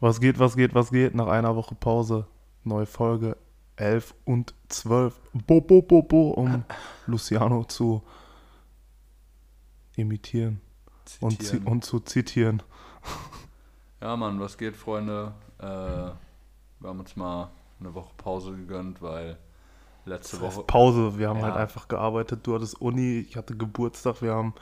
Was geht, was geht, was geht? Nach einer Woche Pause. Neue Folge 11 und 12. Bo, bo, bo, bo, um Luciano zu imitieren und, zi- und zu zitieren. Ja, Mann, was geht, Freunde? Äh, wir haben uns mal eine Woche Pause gegönnt, weil letzte Das heißt Woche. Pause. Wir haben Ja. halt einfach gearbeitet. Du hattest Uni, ich hatte Geburtstag. Wir haben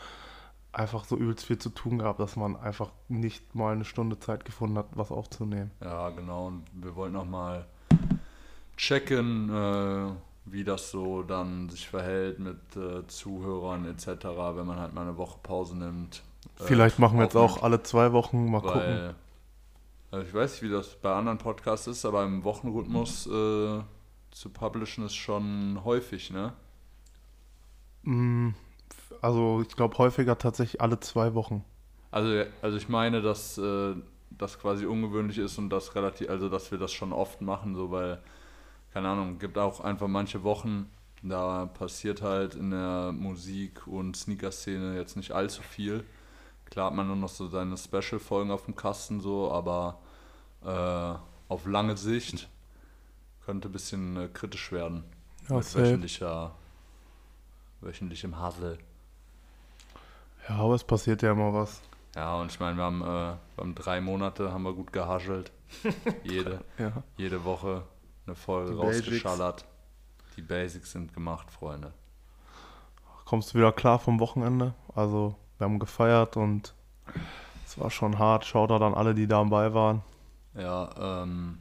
einfach so übelst viel zu tun gehabt, dass man einfach nicht mal eine Stunde Zeit gefunden hat, was aufzunehmen. Ja, genau. Und wir wollten noch mal checken, äh, wie das so dann sich verhält mit äh, Zuhörern etc., wenn man halt mal eine Woche Pause nimmt. äh, Vielleicht machen wir jetzt auch alle zwei Wochen. Mal gucken. Weil, also ich weiß nicht, wie das bei anderen Podcasts ist, aber im Wochenrhythmus äh, zu publishen ist schon häufig, ne? Mm, Also ich glaube häufiger tatsächlich alle zwei Wochen. Also, also ich meine, dass äh, das quasi ungewöhnlich ist und das relativ, also dass wir das schon oft machen, so weil, keine Ahnung, gibt auch einfach manche Wochen, da passiert halt in der Musik- und Sneaker-Szene jetzt nicht allzu viel. Klar hat man nur noch so seine Special-Folgen auf dem Kasten so, aber äh, auf lange Sicht könnte ein bisschen äh, kritisch werden. Ja, mit wöchentlicher, wöchentlichem Hassel. Ja, aber es passiert ja immer was. Ja, und ich meine, wir haben, äh, wir haben drei Monate, haben wir gut gehaschelt. jede, Ja. jede Woche eine Folge Die rausgeschallert. Die Basics sind gemacht, Freunde. Kommst du wieder klar vom Wochenende? Also wir haben gefeiert und es war schon hart. Shoutout an alle, die dabei waren. Ja, ähm,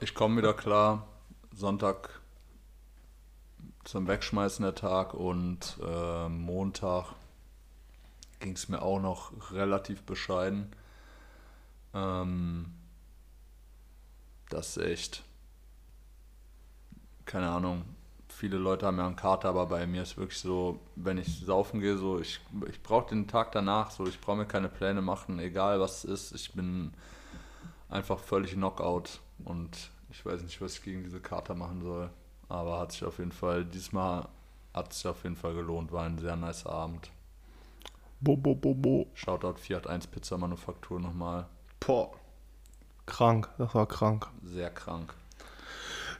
ich komme wieder klar. Sonntag zum Wegschmeißen der Tag und äh, Montag ging es mir auch noch relativ bescheiden. Ähm, das ist echt, keine Ahnung, viele Leute haben ja einen Kater, aber bei mir ist wirklich so, wenn ich saufen gehe, so ich, ich brauche den Tag danach, so ich brauche mir keine Pläne machen, egal was es ist, ich bin einfach völlig Knockout und ich weiß nicht, was ich gegen diese Kater machen soll, aber hat sich auf jeden Fall, diesmal hat sich auf jeden Fall gelohnt, war ein sehr nice Abend. Bo, bo, bo, bo. Shoutout Fiat 1 Pizza Manufaktur nochmal, Boah. Krank, das war krank. sehr krank.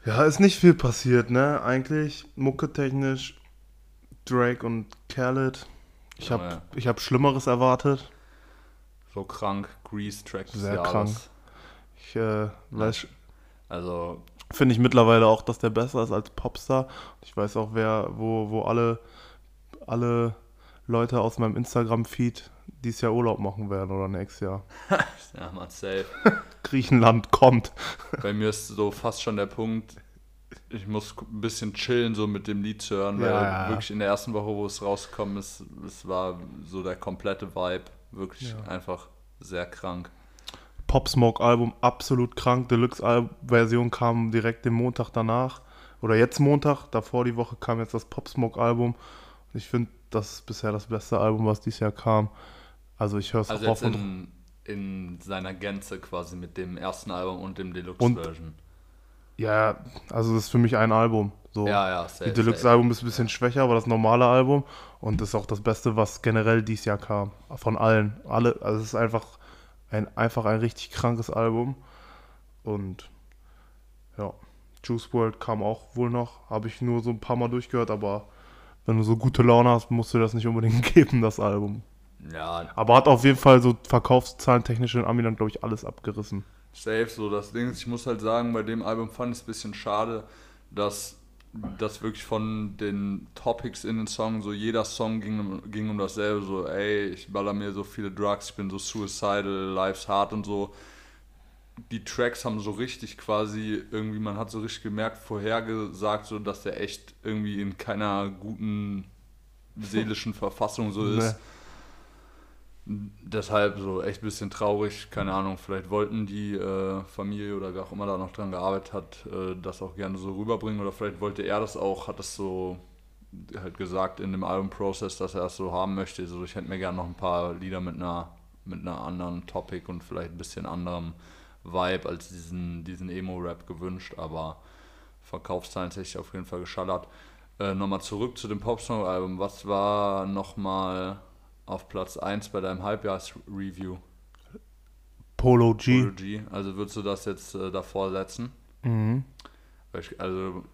Ja, ist nicht viel passiert, ne? Eigentlich mucketechnisch Drake und Khaled. Ich Ja, habe ja. ich hab Schlimmeres erwartet. So krank, Grease Track des Sehr Jahres. krank. Ich äh, weiß, Also finde ich mittlerweile auch, dass der besser ist als Popstar. Ich weiß auch, wer, wo, wo alle, alle Leute aus meinem Instagram-Feed dieses Jahr Urlaub machen werden oder nächstes Jahr. Ja, man, safe. Griechenland kommt. Bei mir ist so fast schon der Punkt, ich muss ein bisschen chillen, so mit dem Lied zu hören, weil Ja, ja. wirklich in der ersten Woche, wo es rausgekommen ist, es war so der komplette Vibe. Wirklich Ja. einfach sehr krank. Pop Smoke Album absolut krank. Deluxe Version kam direkt den Montag danach. Oder jetzt Montag. Davor die Woche kam jetzt das Pop Smoke Album. Ich finde, das ist bisher das beste Album, was dieses Jahr kam. Also ich höre es Also auf in, in seiner Gänze quasi mit dem ersten Album und dem Deluxe-Version. Ja, also das ist für mich ein Album. So. Ja, ja, safe. Die Deluxe-Album ist ein bisschen schwächer, aber das normale Album und das ist auch das Beste, was generell dieses Jahr kam. Von allen. Alle, also es ist einfach ein, einfach ein richtig krankes Album. Und ja, Juice World kam auch wohl noch. Habe ich nur so ein paar Mal durchgehört, aber wenn du so gute Laune hast, musst du das nicht unbedingt geben, das Album. Ja, Aber hat auf jeden Fall so Verkaufszahlen technisch in Amiland, glaube ich, alles abgerissen. Safe, so das Ding ist, ich muss halt sagen, bei dem Album fand ich es ein bisschen schade, dass das wirklich von den Topics in den Songs, so jeder Song ging, um- ging um dasselbe, so ey, ich baller mir so viele Drugs, ich bin so suicidal, life's hard und so. Die Tracks haben so richtig quasi irgendwie, man hat so richtig gemerkt, vorhergesagt, so dass der echt irgendwie in keiner guten seelischen Verfassung so ist. Deshalb so echt ein bisschen traurig, keine Ahnung, vielleicht wollten die äh, Familie oder wer auch immer da noch dran gearbeitet hat, äh, das auch gerne so rüberbringen oder vielleicht wollte er das auch, hat das so halt gesagt in dem Album-Process, dass er das so haben möchte. So, ich hätte mir gerne noch ein paar Lieder mit einer, mit einer anderen Topic und vielleicht ein bisschen anderem Vibe als diesen, diesen Emo-Rap gewünscht, aber Verkaufszahlen hätte ich auf jeden Fall geschallert. Äh, nochmal zurück zu dem Popsong-Album. Was war nochmal auf Platz 1 bei deinem Halbjahres-Review? Polo G. Polo G. Also würdest du das jetzt äh, davor setzen? Mhm. Also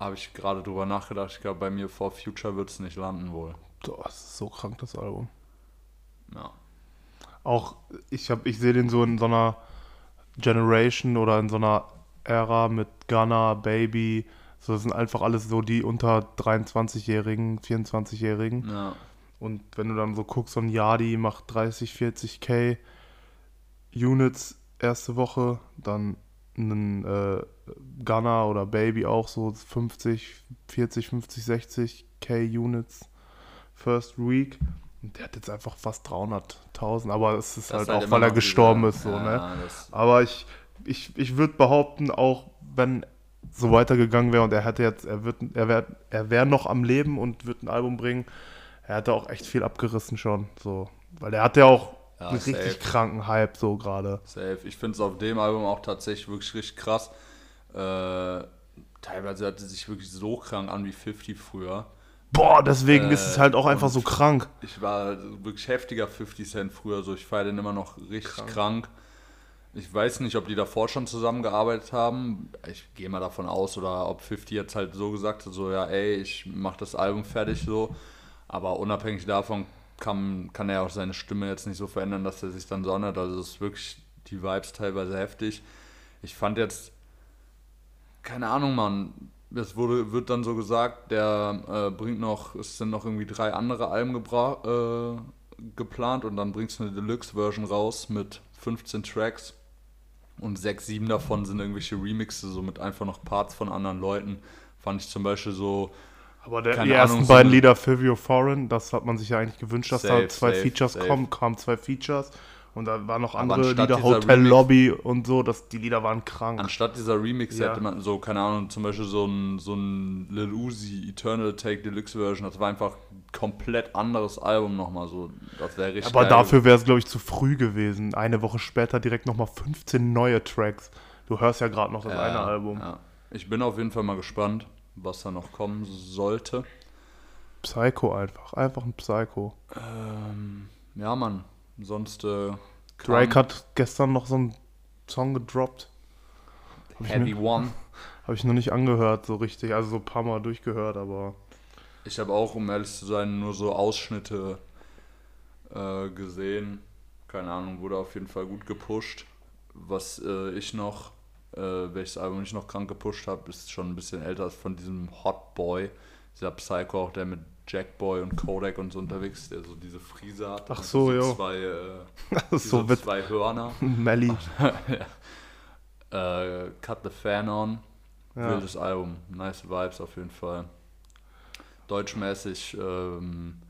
habe ich gerade drüber nachgedacht. Ich glaube, bei mir For Future wird es nicht landen wohl. Das ist so krank, das Album. Ja. Auch, ich, hab- ich sehe den so in so einer Generation oder in so einer Ära mit Gunna, Baby. So, das sind einfach alles so die unter 23-Jährigen, 24-Jährigen. Ja. Und wenn du dann so guckst, so ein Yadi macht 30, 40k Units erste Woche, dann ein äh, Gunner oder Baby auch so 50, 40, 50, 60k Units First Week. Und der hat jetzt einfach fast 300.000, aber es ist Das halt halt auch, weil er gestorben ist, so, ja, ne? ja, das- Aber ich, ich, ich würde behaupten, auch wenn so weitergegangen wäre und er hätte jetzt, er wird, er wäre er wär noch am Leben und wird ein Album bringen, er hätte auch echt viel abgerissen schon. So. Weil er hat ja auch Ja, einen safe. richtig kranken Hype so gerade. Safe. Ich finde es auf dem Album auch tatsächlich wirklich richtig krass. Äh, teilweise hört es sich wirklich so krank an wie 50 früher. Boah, deswegen Äh, ist es halt auch einfach so krank. Ich war wirklich heftiger 50 Cent früher, so ich feiere den immer noch richtig krank. Ich weiß nicht, ob die davor schon zusammengearbeitet haben. Ich gehe mal davon aus, oder ob 50 jetzt halt so gesagt hat, so ja, ey, ich mach das Album fertig so. Aber unabhängig davon kann, kann er auch seine Stimme jetzt nicht so verändern, dass er sich dann sondert. Also es ist wirklich die Vibes teilweise heftig. Ich fand jetzt, keine Ahnung, Mann. Es wurde, wird dann so gesagt, der äh, bringt noch, es sind noch irgendwie drei andere Alben äh, geplant und dann bringst du eine Deluxe-Version raus mit 15 Tracks und sechs, sieben davon sind irgendwelche Remixe, so mit einfach noch Parts von anderen Leuten. Fand ich zum Beispiel so, Aber der, die Ahnung, ersten so beiden eine- Lieder, Fivio Foreign, das hat man sich ja eigentlich gewünscht, dass da Safe, zwei safe, Features safe. kommen, kamen zwei Features. Und da waren noch andere Lieder, Hotel Remix- Lobby und so, das, die Lieder waren krank. anstatt dieser Remix Ja. hätte man so, keine Ahnung, zum Beispiel so ein, so ein Lil Uzi Eternal Take Deluxe Version, das war einfach ein komplett anderes Album nochmal so. Das wäre richtig Aber dafür wäre es, glaube ich, zu früh gewesen. Eine Woche später direkt nochmal 15 neue Tracks. Du hörst ja gerade noch das Ja, eine Album. Ja. Ich bin auf jeden Fall mal gespannt, was da noch kommen sollte. Psycho einfach. Einfach ein Psycho. Ähm, ja, Mann. Sonst. Äh, Drake hat gestern noch so einen Song gedroppt. Hab ich, Heavy mir, One. hab ich noch nicht angehört, so richtig. Also so ein paar Mal durchgehört, aber. Ich habe auch, um ehrlich zu sein, nur so Ausschnitte äh, gesehen. Keine Ahnung, wurde auf jeden Fall gut gepusht. Was äh, ich noch, äh, welches Album ich noch krank gepusht habe, ist schon ein bisschen älter ist von diesem Hot Boy. Dieser Psycho, auch der mit Jackboy und Kodak und so unterwegs der so diese Frise hat. Ach so, jo. Zwei, äh, so zwei Hörner. Melly. äh, Cut the Fan On. Ja. Wildes Album. Nice Vibes auf jeden Fall. Deutschmäßig. Ähm,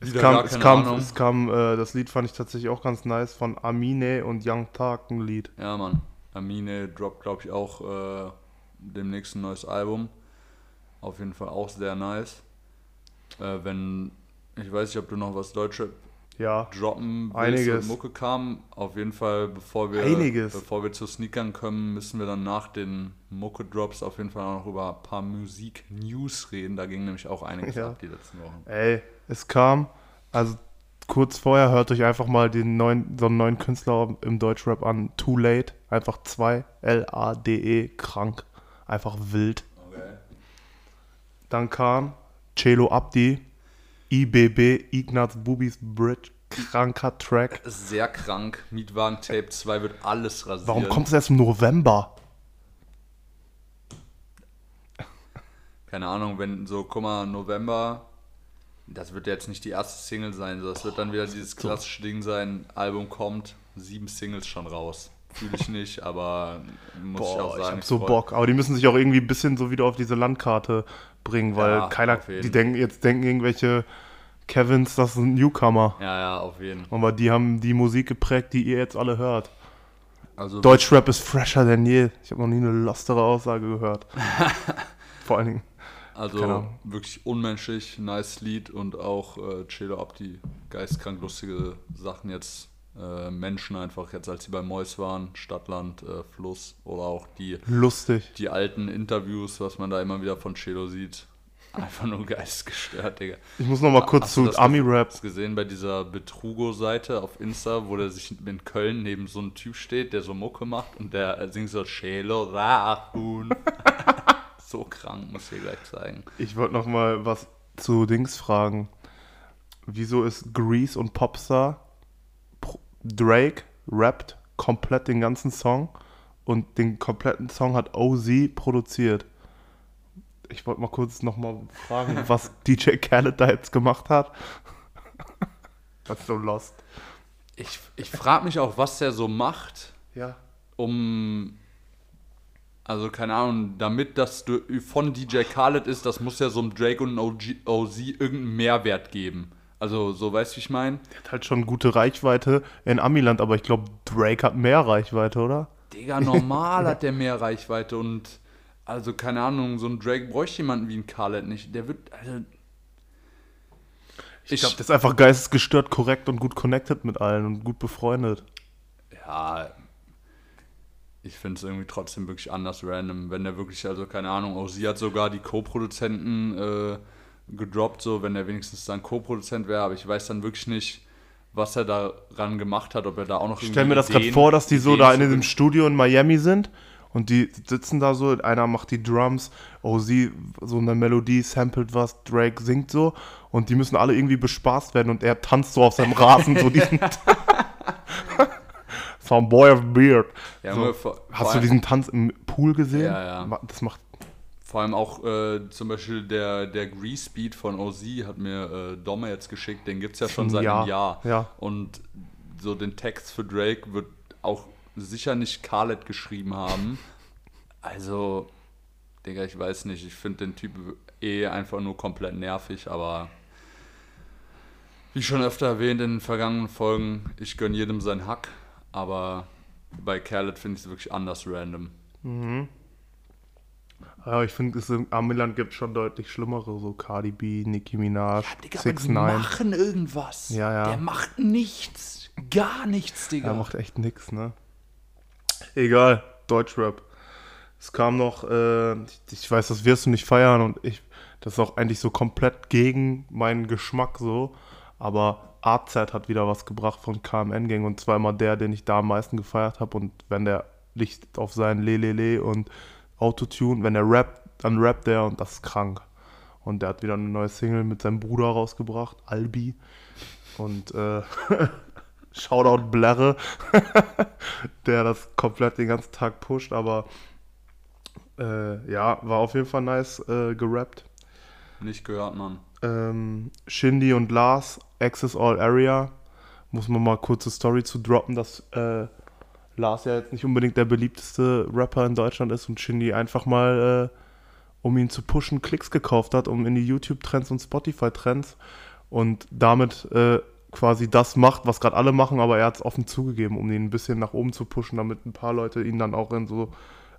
Es kam, es kam, Ahnung. es kam äh, das Lied fand ich tatsächlich auch ganz nice von Amine und Young Tark ein Lied. Ja, Mann. Amine droppt, glaube ich, auch äh, demnächst ein neues Album. Auf jeden Fall auch sehr nice. Äh, wenn, ich weiß nicht, ob du noch was Deutsche Ja. droppen willst, Einiges. Mucke kam. Auf jeden Fall, bevor wir, Einiges. bevor wir zu Sneakern kommen, müssen wir dann nach den Mucke-Drops auf jeden Fall auch noch über ein paar Musik-News reden. Da ging nämlich auch einiges Ja. ab die letzten Wochen. Ey, es kam, also kurz vorher hört euch einfach mal den neuen, so einen neuen Künstler im Deutschrap an, Too Late, einfach 2, L-A-D-E, E, krank, einfach wild. Okay. Dann kam Celo Abdi, IBB, Ignaz Bubis Bridge, kranker Track. Sehr krank. Mietwagen Tape 2 wird alles rasieren. Warum kommt es erst im November? Keine Ahnung, wenn so, guck mal, November, das wird jetzt nicht die erste Single sein, das wird dann wieder dieses klassische Ding sein, Album kommt, sieben Singles schon raus. Fühle ich nicht, aber muss ich auch Boah, ich, sagen. hab so freu- Bock. Aber die müssen sich auch irgendwie ein bisschen so wieder auf diese Landkarte bringen, weil Ja, keiner, die denken, jetzt denken irgendwelche Kevins, das sind Newcomer. Ja, ja, auf jeden Fall. Aber die haben die Musik geprägt, die ihr jetzt alle hört. Also, Deutschrap ist fresher denn je. Ich habe noch nie eine lostere Aussage gehört. Vor allen Dingen. Also Ahnung. wirklich unmenschlich, nice Lied und auch äh, Chelo Abdi, geistkrank lustige Sachen jetzt. Äh, Menschen einfach jetzt, als sie bei Mois waren, Stadtland, äh, Fluss oder auch die Lustig. die alten Interviews, was man da immer wieder von Chelo sieht. Einfach nur geistesgestört, Digga. Ich muss noch mal kurz Hast zu. Hast du gesehen bei dieser Betrugo-Seite auf Insta, wo der sich in Köln neben so einem Typ steht, der so Mucke macht und der singt so Schelo Rahun. so krank, muss ich dir gleich zeigen. Ich wollte noch mal was zu Dings fragen. Wieso ist Grease und Popstar Drake rappt komplett den ganzen Song und den kompletten Song hat OZ produziert? Ich wollte mal kurz noch mal fragen, was DJ Khaled da jetzt gemacht hat. Das ist so lost. Ich, ich frage mich auch, was der so macht, Ja. um. Also, keine Ahnung, damit das von DJ Khaled ist, das muss ja so einem Drake und einem OZ irgendeinen Mehrwert geben. Also, so weißt du, wie ich meine? Hat halt schon gute Reichweite in Amiland, aber ich glaube, Drake hat mehr Reichweite, oder? Digga, normal hat der mehr Reichweite und also keine Ahnung, so ein Drake bräuchte jemanden wie ein Khaled nicht. Der wird, also. Ich glaube, der ist einfach geistesgestört, korrekt und gut connected mit allen und gut befreundet. ja, ich finde es irgendwie trotzdem wirklich anders random, wenn der wirklich, also keine Ahnung, auch sie hat sogar die Co-Produzenten äh, gedroppt, so wenn er wenigstens dann Co-Produzent wäre, aber ich weiß dann wirklich nicht, was er daran gemacht hat, ob er da auch noch Ich stell mir das gerade vor, dass die so da in diesem Studio in Miami sind und die sitzen da so, einer macht die Drums, oh sie, so eine Melodie, samplet was, Drake singt so und die müssen alle irgendwie bespaßt werden und er tanzt so auf seinem Rasen so diesen Boy of Beard. Ja, so. Vor- vor Hast du allem- diesen Tanz im Pool gesehen? Ja, ja. Das macht Vor allem auch äh, zum Beispiel der, der Grease Beat von OZ hat mir äh, Domme jetzt geschickt, den gibt es ja schon seit Jahr, einem Jahr. ja. Und so den Text für Drake wird auch sicher nicht Khaled geschrieben haben. Also, Digga, ich weiß nicht, ich finde den Typ eh einfach nur komplett nervig, aber wie schon öfter erwähnt in den vergangenen Folgen, ich gönne jedem sein Hack, aber bei Khaled finde ich es wirklich anders random. Ja, ich finde, es in Amiland gibt schon deutlich schlimmere, so Cardi B, Nicki Minaj, Digga, aber Six die machen irgendwas. Ja, ja. Der macht nichts. Gar nichts, Digga. Er macht echt nix, ne? Egal, Deutschrap. Es kam noch, äh, ich, ich weiß, das wirst du nicht feiern und ich, das ist auch eigentlich so komplett gegen meinen Geschmack so, aber AZ hat wieder was gebracht von KMN Gang und zwar immer der, den ich da am meisten gefeiert habe und wenn der Licht auf sein Lelele und Autotune, wenn er rappt, dann rappt der und das ist krank. Und der hat wieder eine neue Single mit seinem Bruder rausgebracht, Albi. Und äh, Shoutout Blerre, der das komplett den ganzen Tag pusht, aber äh, ja, war auf jeden Fall nice äh, gerappt. Nicht gehört, Mann. Ähm, Shindy und Lars, Access All Area, muss man mal kurze Story zu droppen, dass äh, Lars ja jetzt nicht unbedingt der beliebteste Rapper in Deutschland ist und Shindy einfach mal, äh, um ihn zu pushen, Klicks gekauft hat, um in die YouTube-Trends und Spotify-Trends und damit äh, quasi das macht, was gerade alle machen, aber er hat es offen zugegeben, um ihn ein bisschen nach oben zu pushen, damit ein paar Leute ihn dann auch in so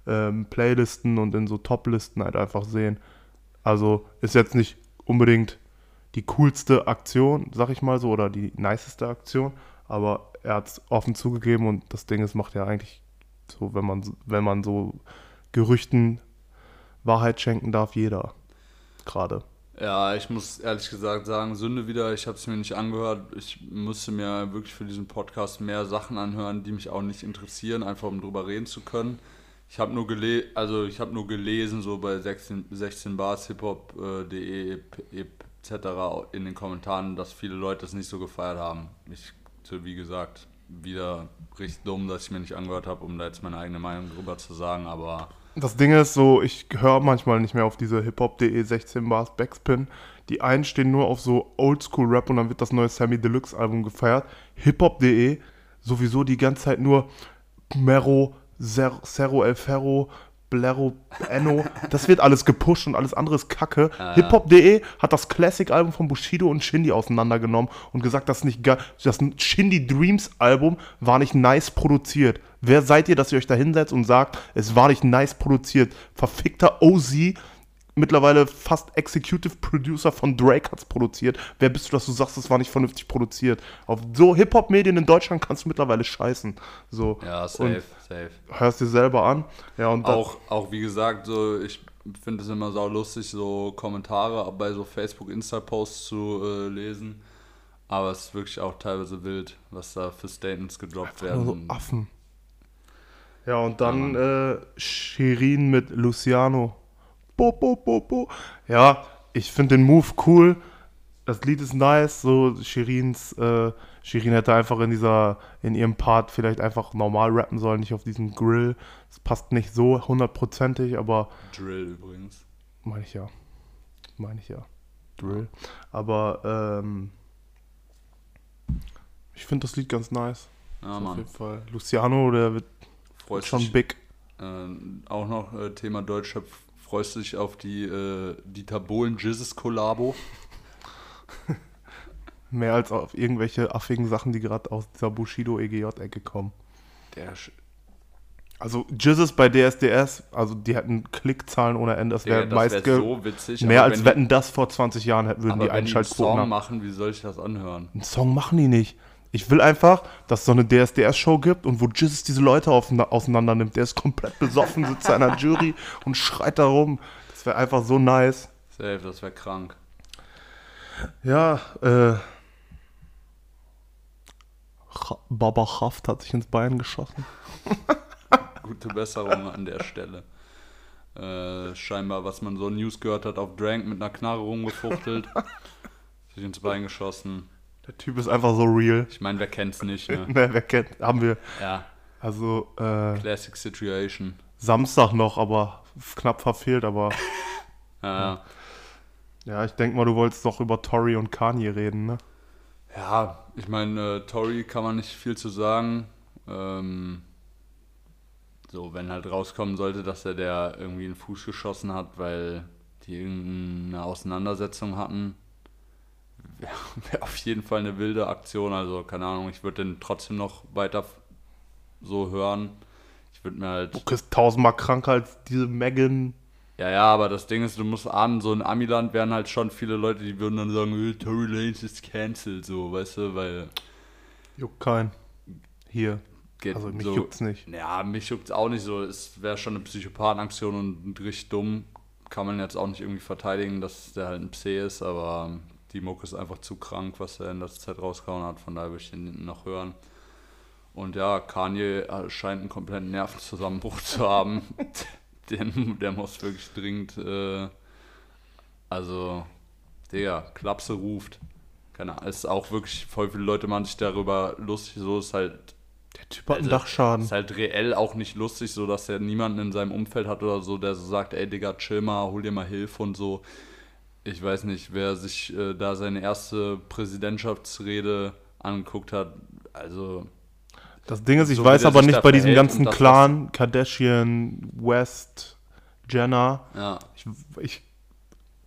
ähm, Playlisten und in so Top-Listen halt einfach sehen. Also ist jetzt nicht unbedingt die coolste Aktion, sag ich mal so, oder die niceste Aktion, aber er hat es offen zugegeben und das Ding ist, macht ja eigentlich so, wenn man, wenn man so Gerüchten Wahrheit schenken darf, jeder. Gerade. Ja, ich muss ehrlich gesagt sagen, Sünde wieder, ich habe es mir nicht angehört. Ich musste mir wirklich für diesen Podcast mehr Sachen anhören, die mich auch nicht interessieren, einfach um drüber reden zu können. Ich habe nur, gele also hab nur gelesen, so bei 16, 16 Bars, hiphop.de etc. in den Kommentaren, dass viele Leute es nicht so gefeiert haben. Ich, wie gesagt, wieder richtig dumm, dass ich mir nicht angehört habe, um da jetzt meine eigene Meinung drüber zu sagen, aber Das Ding ist so, ich höre manchmal nicht mehr auf diese hiphop.de 16 Bars Backspin. Die einen stehen nur auf so Oldschool-Rap und dann wird das neue Sammy Deluxe Album gefeiert. Hiphop.de sowieso die ganze Zeit nur Mero, Zer- Cerro El Ferro, Blero, Enno. Das wird alles gepusht und alles andere ist Kacke. Hiphop.de hat das Classic-Album von Bushido und Shindy auseinandergenommen und gesagt, das nicht. Das Shindy Dreams Album war nicht nice produziert. Wer seid ihr, dass ihr euch da hinsetzt und sagt, es war nicht nice produziert? Verfickter OZ, mittlerweile fast Executive Producer von Drake hat's produziert. Wer bist du, dass du sagst, es war nicht vernünftig produziert? Auf so Hip-Hop-Medien in Deutschland kannst du mittlerweile scheißen. So. ja, Und safe, safe. hörst dir selber an. Ja, und Auch, auch wie gesagt, so ich finde es immer sau lustig, so Kommentare bei so Facebook, Insta-Posts zu äh, lesen. Aber es ist wirklich auch teilweise wild, was da für Statements gedroppt werden. Nur so Affen. Ja, und dann äh, Shirin mit Luciano. Bo, bo, bo, bo. Ja, ich finde den Move cool. Das Lied ist nice. So, Shirins, äh, Shirin hätte einfach in dieser, in ihrem Part vielleicht einfach normal rappen sollen, nicht auf diesen Grill. Das passt nicht so hundertprozentig, aber Drill übrigens. meine ich ja. Meine ich ja. Drill. Aber ähm, ich finde das Lied ganz nice. Ja, Auf Mann. jeden Fall. Luciano, der wird Freust schon dich, big. äh, auch noch äh, Thema Deutschrap. Freust du dich auf die äh, Dieter Bohlen Jizzes Kollabo? Mehr als auf irgendwelche affigen Sachen, die gerade aus dieser Bushido-EGJ-Ecke kommen. Der Sch- Also Jizzes bei DSDS, also die hätten Klickzahlen ohne Ende. Das wäre Digga, meist wär so witzig. mehr als wenn Wetten das vor 20 Jahren die, würden aber die wenn die einen Einschaltquoten Song haben. machen, wie soll ich das anhören? Einen Song machen die nicht. Ich will einfach, dass es so eine DSDS-Show gibt und wo Jizzes diese Leute auseinander nimmt. Der ist komplett besoffen, sitzt in einer Jury und schreit da rum. Das wäre einfach so nice. Safe, das wäre krank. Ja, äh. Baba Haft hat sich ins Bein geschossen. Gute Besserung an der Stelle. Äh, scheinbar, was man so News gehört hat, auf Drank mit einer Knarre rumgefuchtelt. sich ins Bein geschossen. Der Typ ist einfach so real. Ich meine, wer kennt's nicht, ne? Ne, wer kennt, haben wir. Ja, Also, äh, Classic Situation. Samstag noch, aber knapp verfehlt, aber Ja, ja, ich denke mal, du wolltest doch über Tori und Kanye reden, ne? ja ich meine, äh, Tory kann man nicht viel zu sagen. Ähm, so, wenn halt rauskommen sollte, dass er der irgendwie einen Fuß geschossen hat, weil die irgendeine Auseinandersetzung hatten, wäre wär auf jeden Fall eine wilde Aktion. Also, keine Ahnung, ich würde den trotzdem noch weiter so hören. Ich würde mir halt. Du bist tausendmal kranker als diese Megan. Ja, ja, aber das Ding ist, du musst ahnen, so in Amiland wären halt schon viele Leute, die würden dann sagen, äh, Tory Lanez ist cancelled, so, weißt du, weil Juckt kein. Hier. geht Also mich so, juckt's nicht. Ja, mich juckt's auch nicht so. Es wäre schon eine Psychopathenaktion und richtig dumm. Kann man jetzt auch nicht irgendwie verteidigen, dass der halt ein Pse ist, aber die Mucke ist einfach zu krank, was er in letzter Zeit rausgehauen hat. Von daher würde ich den noch hören. Und ja, Kanye scheint einen kompletten Nervenzusammenbruch zu haben. der, der muss wirklich dringend. Äh, also, Digga, Klapse ruft. Keine Ahnung, es ist auch wirklich, voll viele Leute machen sich darüber lustig. So ist halt Der Typ hat einen Also, Dachschaden. ist halt reell auch nicht lustig, so dass er niemanden in seinem Umfeld hat oder so, der so sagt, ey Digga, chill mal, hol dir mal Hilfe und so. Ich weiß nicht, wer sich äh, da seine erste Präsidentschaftsrede angeguckt hat, also Das Ding ist, ich so weiß aber nicht bei diesem ganzen Clan, Kardashian, West, Jenner. ja, Ich, ich,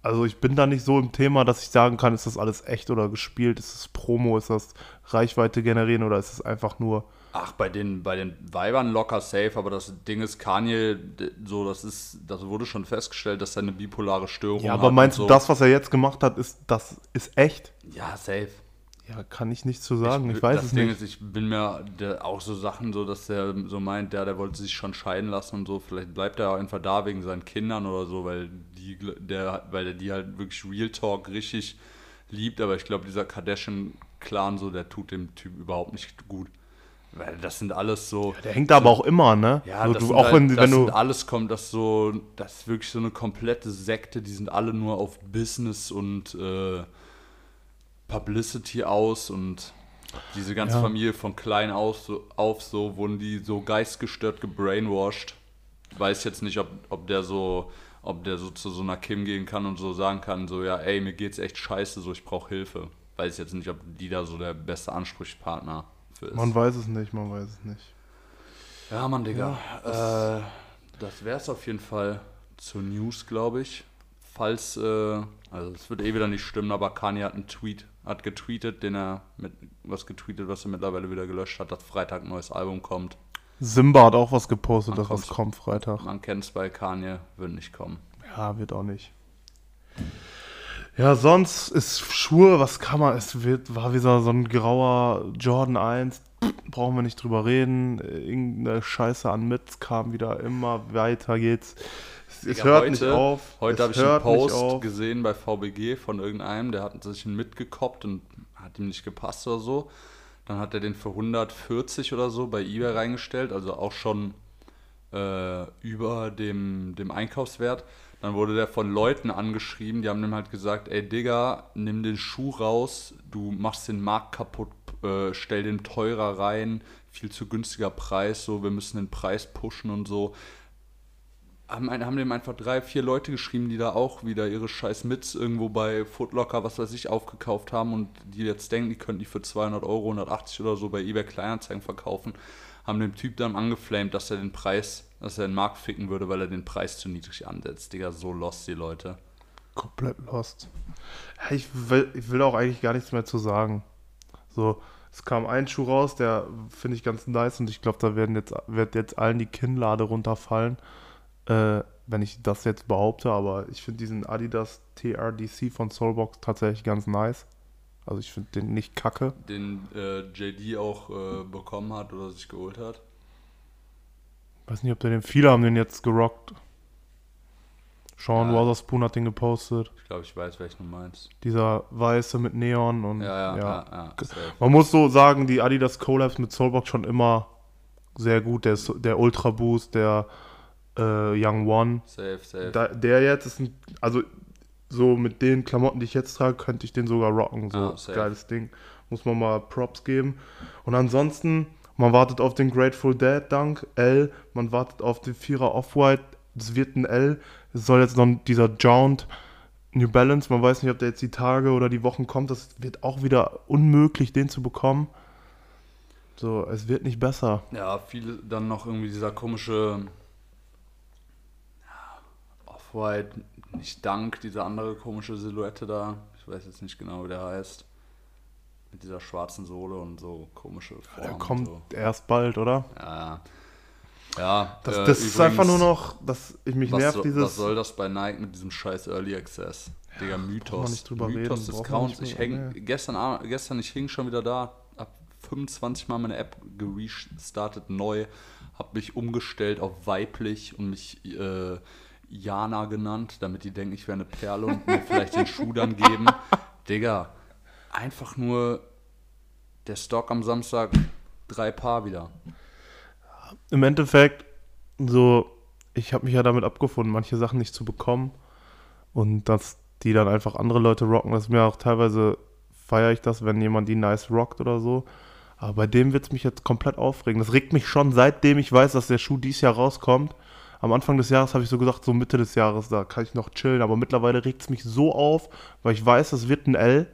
also ich bin da nicht so im Thema, dass ich sagen kann, ist das alles echt oder gespielt, ist das Promo, ist das Reichweite generieren oder ist es einfach nur. Ach, bei den, bei den Weibern locker safe, aber das Ding ist, Kanye, so, das ist, das wurde schon festgestellt, dass er eine bipolare Störung Ja, hat. aber meinst und du, so. das, was er jetzt gemacht hat, ist das ist echt? Ja, safe. Ja, kann ich nicht zu sagen, ich, weiß das es Ding nicht. Ist, ich bin mir der, auch so Sachen so, dass der so meint, der, der wollte sich schon scheiden lassen und so. Vielleicht bleibt er einfach da wegen seinen Kindern oder so, weil die, der, weil der die halt wirklich Real Talk richtig liebt. Aber ich glaube, dieser Kardashian-Clan so, der tut dem Typ überhaupt nicht gut. Weil das sind alles so. Der hängt aber auch immer, ne? Ja, also das du, sind auch halt, wenn, das wenn du. alles kommt, das so, das ist wirklich so eine komplette Sekte, die sind alle nur auf Business und äh, Publicity aus und diese ganze Ja. Familie von klein auf so, auf so wurden die so geistgestört gebrainwashed. Weiß jetzt nicht, ob, ob der so, ob der so zu so einer Kim gehen kann und so sagen kann, so ja, ey, mir geht's echt scheiße, so ich brauche Hilfe. Weiß jetzt nicht, ob die da so der beste Ansprechpartner für. Man weiß es nicht, man weiß es nicht. Ja, Mann, Digga. äh, das wär's auf jeden Fall zur News, glaube ich. Falls, äh, also es wird eh wieder nicht stimmen, aber Kanye hat einen Tweet, hat getweetet, den er mit was getweetet, was er mittlerweile wieder gelöscht hat, dass Freitag ein neues Album kommt. Simba hat auch was gepostet, Wann dass was kommt's? kommt Freitag. Man kennt's bei Kanye, wird nicht kommen. Ja, wird auch nicht. Ja, sonst ist Schuhe, was kann man, es wird, war wieder so ein grauer Jordan 1. brauchen wir nicht drüber reden. Irgendeine Scheiße an Mitz kam wieder immer weiter geht's. Es, es hört heute- nicht auf. Heute habe ich einen Post gesehen bei VBG von irgendeinem, der hat sich einen mitgekoppt und hat ihm nicht gepasst oder so. Dann hat er den für 140 oder so bei eBay reingestellt, also auch schon äh, über dem, dem Einkaufswert. Dann wurde der von Leuten angeschrieben, die haben ihm halt gesagt, ey Digga, nimm den Schuh raus, du machst den Markt kaputt, äh, stell den teurer rein, viel zu günstiger Preis, so, wir müssen den Preis pushen und so. Haben, haben dem einfach drei, vier Leute geschrieben, die da auch wieder ihre scheiß Mits irgendwo bei Footlocker, was weiß ich, aufgekauft haben und die jetzt denken, die könnten die für 200 Euro, 180 oder so bei eBay Kleinanzeigen verkaufen, haben dem Typ dann angeflamed, dass er den Preis, dass er den Markt ficken würde, weil er den Preis zu niedrig ansetzt. Digga, so lost die Leute. komplett lost. Ich will, ich will auch eigentlich gar nichts mehr zu sagen. So, es kam ein Schuh raus, der finde ich ganz nice und ich glaube, da werden jetzt, wird jetzt allen die Kinnlade runterfallen, äh, wenn ich das jetzt behaupte, aber ich finde diesen Adidas TRDC von Soulbox tatsächlich ganz nice. Also ich finde den nicht kacke. Den äh, JD auch äh, bekommen hat oder sich geholt hat. Weiß nicht, ob der den viele haben den jetzt gerockt. Sean Ja. Wotherspoon hat den gepostet. Ich glaube, ich weiß, welchen du meinst. Dieser weiße mit Neon und Ja, ja, ja. ja, safe. Man muss so sagen, die Adidas Collabs mit Soulbox schon immer sehr gut. Der, der Ultra Boost, der äh, Young One. Safe, safe. Da, der jetzt ist ein, also so mit den Klamotten, die ich jetzt trage, könnte ich den sogar rocken. So safe. geiles Ding. Muss man mal Props geben. Und ansonsten, man wartet auf den Grateful Dead Dunk L, man wartet auf den Vierer Off-White, das wird ein L. Es soll jetzt noch dieser Jaunt New Balance, man weiß nicht, ob der jetzt die Tage oder die Wochen kommt, das wird auch wieder unmöglich, den zu bekommen. So, es wird nicht besser. Ja, viel dann noch irgendwie dieser komische Off-White, nicht Dank, diese andere komische Silhouette da. Ich weiß jetzt nicht genau, wie der heißt. Mit dieser schwarzen Sohle und so komische Formen. Der kommt so. erst bald, oder? Ja, ja. Das, äh, das ist übrigens, einfach nur noch, dass ich mich nervt, so, dieses. was soll das bei Nike mit diesem scheiß Early Access? Digga, Mythos. nicht drüber Mythos reden, des Counts. nicht Ich drüber- häng, nee. gestern, gestern, ich hing schon wieder da, hab 25 Mal meine App gerestartet neu, hab mich umgestellt auf weiblich und mich äh, Jana genannt, damit die denken, ich wäre eine Perle und mir vielleicht den Schuh dann geben. Digga, einfach nur der Stock am Samstag, drei Paar wieder. Im Endeffekt, so, ich habe mich ja damit abgefunden, manche Sachen nicht zu bekommen und dass die dann einfach andere Leute rocken. Das ist mir auch teilweise feiere ich das, wenn jemand die nice rockt oder so. Aber bei dem wird es mich jetzt komplett aufregen. Das regt mich schon, seitdem ich weiß, dass der Schuh dieses Jahr rauskommt. Am Anfang des Jahres habe ich so gesagt, so Mitte des Jahres, da kann ich noch chillen. Aber mittlerweile regt es mich so auf, weil ich weiß, es wird ein L.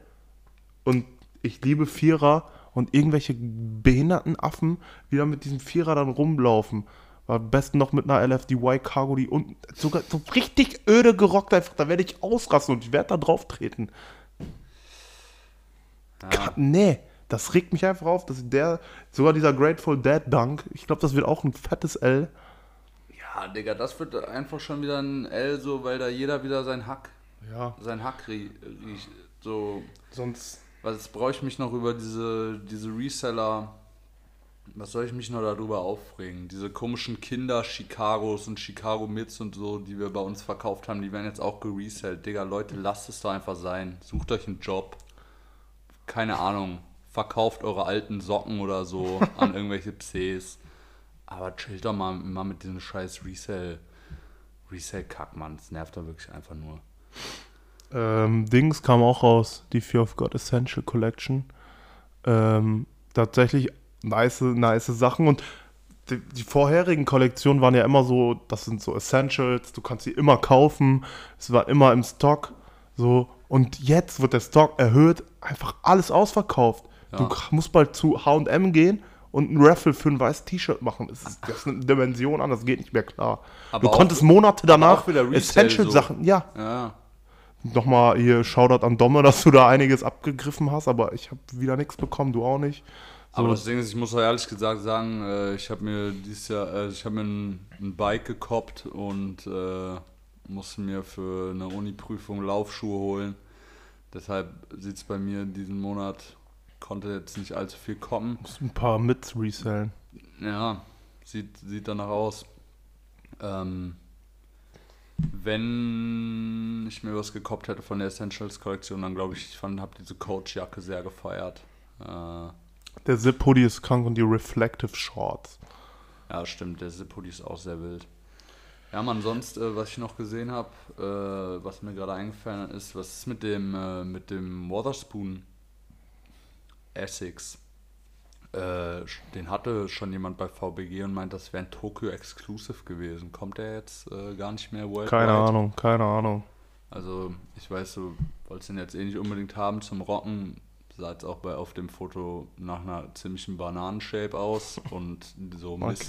Und ich liebe Vierer und irgendwelche behinderten Affen wieder mit diesem Vierer dann rumlaufen. Am besten noch mit einer LFDY Cargo, die unten sogar so richtig öde gerockt einfach. Da werde ich ausrasten und ich werde da drauf treten. Ka- Nee, das regt mich einfach auf, dass der, sogar dieser Grateful Dead Dunk, ich glaube, das wird auch ein fettes L. Ja, Digga, das wird einfach schon wieder ein L, so, weil da jeder wieder sein Hack, Ja, sein Hack rie- riecht. So, sonst. was jetzt brauche ich mich noch über diese, diese Reseller. Was soll ich mich noch darüber aufregen? Diese komischen Kinder Chicagos und Chicago Mids und so, die wir bei uns verkauft haben, die werden jetzt auch geresellt. Digga, Leute, lasst es doch einfach sein. Sucht euch einen Job. Keine Ahnung. Verkauft eure alten Socken oder so an irgendwelche Cs. Aber chillt doch mal, mal mit diesem scheiß Resell. Resell-Kack, Mann. Das nervt doch wirklich einfach nur. Ähm, Dings kam auch raus, die Fear of God Essential Collection. Ähm, tatsächlich nice, nice Sachen und die, die vorherigen Kollektionen waren ja immer so, das sind so Essentials, du kannst sie immer kaufen, es war immer im Stock, so und jetzt wird der Stock erhöht, einfach alles ausverkauft. Du Ja. k- musst bald zu H&M gehen und ein Raffle für ein weißes T-Shirt machen. Das ist, das ist eine Dimension an, das geht nicht mehr klar. Aber du auch- konntest Monate danach Essential-Sachen, ja, Ja. Nochmal hier Shoutout an Domme, dass du da einiges abgegriffen hast, aber ich habe wieder nichts bekommen, du auch nicht. So, Aber das Ding ist, ich muss auch ehrlich gesagt sagen, äh, ich habe mir dieses Jahr, äh, ich habe mir ein, ein Bike gekoppt und äh, musste mir für eine Uni-Prüfung Laufschuhe holen. Deshalb sieht es bei mir diesen Monat konnte jetzt nicht allzu viel kommen. Muss ein paar Mits resellen. Ja, sieht, sieht danach aus. Ähm, wenn ich mir was gekoppt hätte von der Essentials-Kollektion, dann glaube ich, ich fand, habe diese Coach-Jacke sehr gefeiert. Äh, Der Zip-Hoodie ist krank und die Reflective Shorts. ja, stimmt, der Zip-Hoodie ist auch sehr wild. Ja, man, sonst, äh, was ich noch gesehen habe, äh, was mir gerade eingefallen ist, was ist mit dem, äh, mit dem Waterspoon Essex? Äh, den hatte schon jemand bei VBG und meint, das wäre ein Tokyo Exclusive gewesen. Kommt der jetzt äh, gar nicht mehr worldwide? Keine Ahnung, keine Ahnung. Also, ich weiß, du wolltest den jetzt eh nicht unbedingt haben zum Rocken. Sah jetzt auch bei, auf dem Foto nach einer ziemlichen Bananenshape aus und so Miss.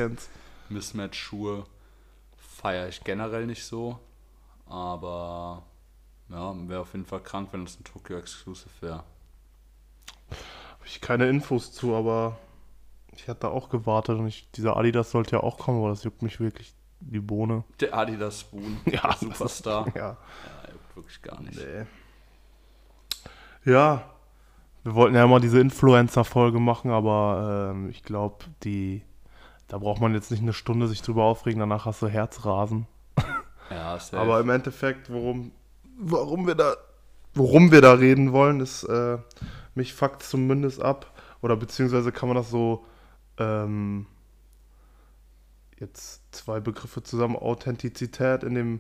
Mismatch-Schuhe feiere ich generell nicht so. Aber ja, wäre auf jeden Fall krank, wenn das ein Tokyo Exclusive wäre. Habe ich keine Infos zu, aber ich hatte auch gewartet und ich, dieser Adidas sollte ja auch kommen, aber das juckt mich wirklich die Bohne. Der Adidas Spoon, Ja, das ist- Superstar. Ja. Ja, juckt wirklich gar nicht. Nee. Ja, wir wollten ja immer diese Influencer-Folge machen, aber ähm, ich glaube, die, da braucht man jetzt nicht eine Stunde sich drüber aufregen, danach hast du Herzrasen. Ja, safe. Aber im Endeffekt, worum, warum wir da, worum wir da reden wollen, ist, äh, mich fuckt zumindest ab, oder beziehungsweise kann man das so, ähm, jetzt zwei Begriffe zusammen, Authentizität in dem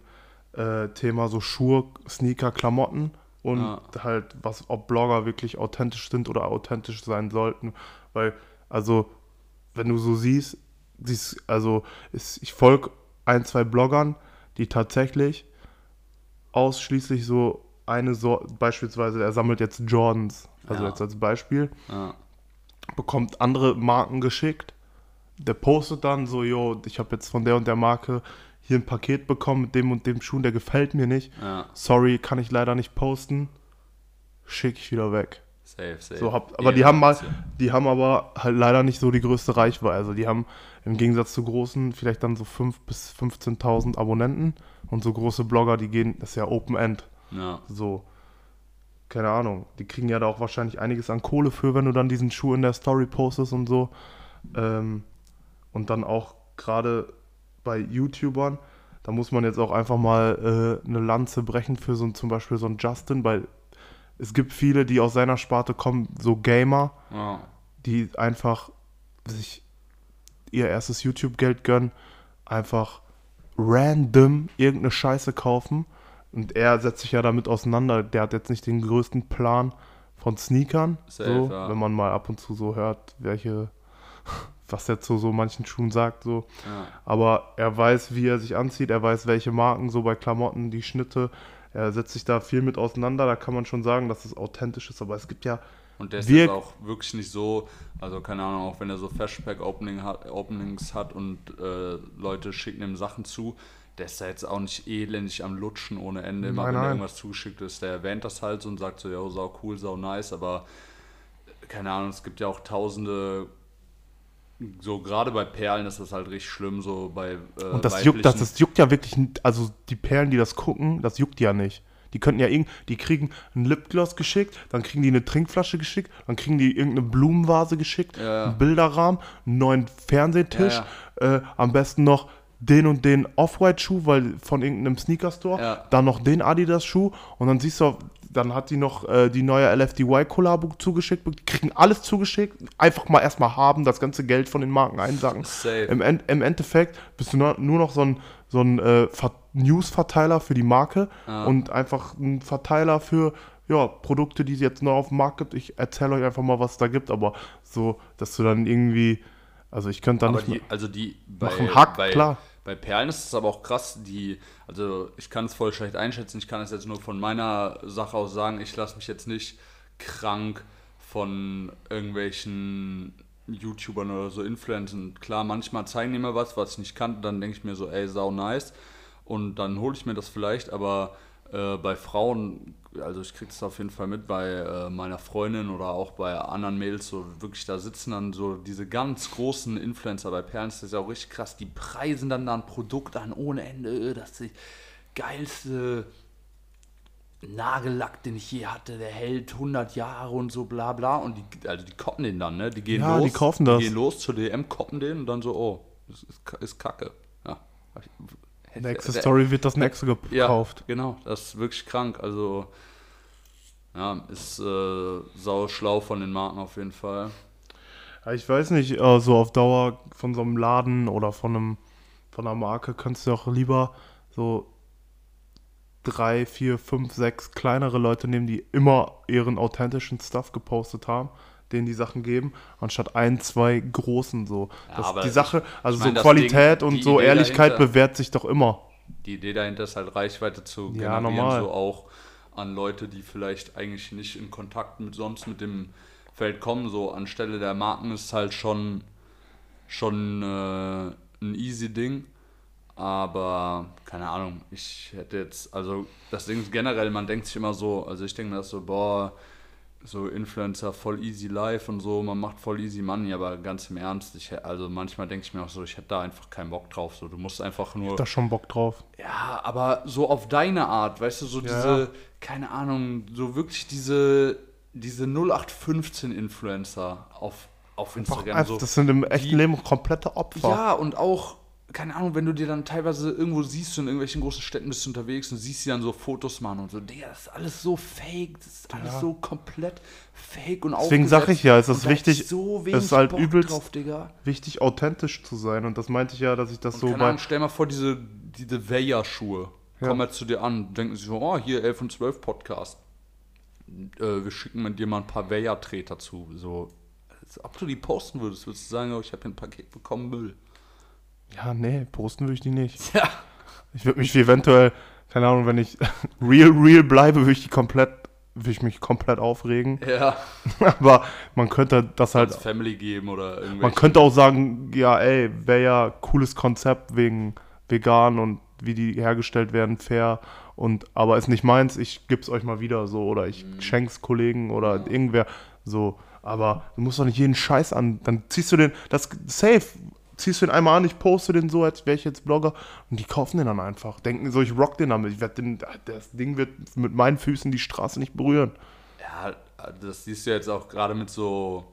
äh, Thema so Schuhe, Sneaker, Klamotten und Ja. halt, was, ob Blogger wirklich authentisch sind oder authentisch sein sollten, weil, also, wenn du so siehst, siehst also, ist, ich folge ein, zwei Bloggern, die tatsächlich ausschließlich so eine Sorte, beispielsweise, er sammelt jetzt Jordans, also Ja. jetzt als Beispiel, ja. bekommt andere Marken geschickt. Der postet dann so, jo, ich habe jetzt von der und der Marke hier ein Paket bekommen mit dem und dem Schuh, der gefällt mir nicht. ja, Sorry, kann ich leider nicht posten. Schicke ich wieder weg. safe, safe. So, hab, aber die haben mal, die haben aber halt leider nicht so die größte Reichweite. Also die haben im Gegensatz zu großen vielleicht dann so 5.000 bis 15.000 Abonnenten und so große Blogger, die gehen, das ist ja Open End. Ja, So, keine Ahnung, die kriegen ja da auch wahrscheinlich einiges an Kohle für, wenn du dann diesen Schuh in der Story postest und so. Ähm, und dann auch gerade bei YouTubern, da muss man jetzt auch einfach mal äh, eine Lanze brechen für so zum Beispiel so einen Justin, weil es gibt viele, die aus seiner Sparte kommen, so Gamer, ja, die einfach sich ihr erstes YouTube-Geld gönnen, einfach random irgendeine Scheiße kaufen. Und er setzt sich ja damit auseinander. Der hat jetzt nicht den größten Plan von Sneakern. Safe, so, ja. Wenn man mal ab und zu so hört, welche, was er zu so manchen Schuhen sagt. So. ja. Aber er weiß, wie er sich anzieht, er weiß, welche Marken, so bei Klamotten, die Schnitte. Er setzt sich da viel mit auseinander. Da kann man schon sagen, dass es authentisch ist. Aber es gibt ja Und der ist jetzt auch wirklich nicht so, also keine Ahnung, auch wenn er so Flashback-Opening hat, Openings hat und äh, Leute schicken ihm Sachen zu, der ist da jetzt auch nicht elendig am Lutschen ohne Ende. Immer Nein, wenn nein. irgendwas zugeschickt ist, der erwähnt das halt so und sagt so, ja, sau cool, sau nice, aber keine Ahnung, es gibt ja auch tausende, so gerade bei Perlen ist das halt richtig schlimm, so bei äh, Und das juckt, das, das juckt ja wirklich, also die Perlen, die das gucken, das juckt ja nicht. Die könnten ja irgend, die kriegen ein Lipgloss geschickt, dann kriegen die eine Trinkflasche geschickt, dann kriegen die irgendeine Blumenvase geschickt, Ja, ja. einen Bilderrahmen, einen neuen Fernsehtisch, Äh, am besten noch den und den Off-White-Schuh, weil von irgendeinem Sneaker-Store, Ja. dann noch den Adidas-Schuh und dann siehst du, dann hat die noch äh, die neue LFDY-Kollabo zugeschickt, kriegen alles zugeschickt, einfach mal erstmal haben, das ganze Geld von den Marken einsacken. Im, End, Im Endeffekt bist du nur, nur noch so ein, so ein äh, Ver- News-Verteiler für die Marke Ja. und einfach ein Verteiler für ja, Produkte, die es jetzt noch auf dem Markt gibt. Ich erzähle euch einfach mal, was es da gibt, aber so, dass du dann irgendwie, also ich könnte da Aber nicht die, also die bei, Machen Hack, bei, klar. Bei Perlen ist es aber auch krass, die, also ich kann es voll schlecht einschätzen, ich kann es jetzt nur von meiner Sache aus sagen, ich lasse mich jetzt nicht krank von irgendwelchen YouTubern oder so Influencern. Klar, manchmal zeigen die mir was, was ich nicht kannte, dann denke ich mir so, ey, sau nice. Und dann hole ich mir das vielleicht, aber äh, bei Frauen, also ich kriege das auf jeden Fall mit bei äh, meiner Freundin oder auch bei anderen Mädels, so wirklich da sitzen dann so diese ganz großen Influencer bei Perlen, das ist ja auch richtig krass, die preisen dann da ein Produkt an ohne Ende, das ist die geilste Nagellack, den ich je hatte, der hält 100 Jahre und so bla bla. Und die, also die koppen den dann, ne? Die gehen Ja, los. die kaufen das. Die gehen los zur DM, koppen den und dann so, oh, das ist, ist kacke. Ja. Nächste Der- Story wird das nächste Ja, gekauft. genau. Das ist wirklich krank. Also, ja, ist äh, sau schlau von den Marken auf jeden Fall. Ja, ich weiß nicht, äh, so auf Dauer von so einem Laden oder von einem von einer Marke kannst du auch lieber so drei, vier, fünf, sechs kleinere Leute nehmen, die immer ihren authentischen Stuff gepostet haben, denen die Sachen geben, anstatt ein, zwei großen so. Ja, die Sache, also ich mein, so Qualität Ding, und so Idee Ehrlichkeit dahinter- bewährt sich doch immer. Die Idee dahinter ist halt Reichweite zu Ja, generieren, normal. so auch an Leute, die vielleicht eigentlich nicht in Kontakt mit sonst mit dem Feld kommen. So anstelle der Marken ist halt schon schon äh, ein easy Ding. Aber keine Ahnung, ich hätte jetzt, also das Ding ist generell, man denkt sich immer so, also ich denke mir das so, boah, so Influencer voll easy life und so, man macht voll easy money, aber ganz im Ernst, ich, also manchmal denke ich mir auch so, ich hätte da einfach keinen Bock drauf, so du musst einfach nur Da schon Bock drauf. ja, aber so auf deine Art, weißt du, so Ja. diese, keine Ahnung, so wirklich diese, diese 0815-Influencer auf, auf Instagram. Einfach, so. das sind im echten die- Leben komplette Opfer. Ja, und auch, keine Ahnung, wenn du dir dann teilweise irgendwo siehst, in irgendwelchen großen Städten bist du unterwegs und siehst sie dann so Fotos machen und so, Digga, das ist alles so fake, das ist alles Ja. so komplett fake und Deswegen sag ich ja, es ist Und wichtig, so es ist halt Bock übelst- drauf, Digga. Wichtig, authentisch zu sein. Und das meinte ich ja, dass ich das so Keine bei. Ahnung, stell mal vor, diese, diese Veja-Schuhe Ja. kommen jetzt zu dir an, denken sich so, oh, hier 11 und 12 Podcast. Äh, wir schicken mit dir mal ein paar Veja-Treter zu. So, ob du die posten würdest, würdest du sagen, oh, ich habe hier ein Paket bekommen, Müll. Ja, nee, posten würde ich die nicht. Ja. Ich würde mich eventuell, keine Ahnung, wenn ich real, real bleibe, würde ich die komplett, würde ich mich komplett aufregen. Ja. Aber man könnte das halt, Als Family geben oder man irgendwelche. könnte auch sagen, ja, ey, wäre ja cooles Konzept wegen vegan und wie die hergestellt werden, fair. Und aber ist nicht meins, ich gib's euch mal wieder so oder ich schenk's Kollegen oder irgendwer so. Aber du musst doch nicht jeden Scheiß an. Dann ziehst du den, das safe, ziehst du den einmal an, ich poste den so, als wäre ich jetzt Blogger und die kaufen den dann einfach. Denken so, ich rock den damit. Ich werd den, das Ding wird mit meinen Füßen die Straße nicht berühren. Ja, das siehst du jetzt auch gerade mit so,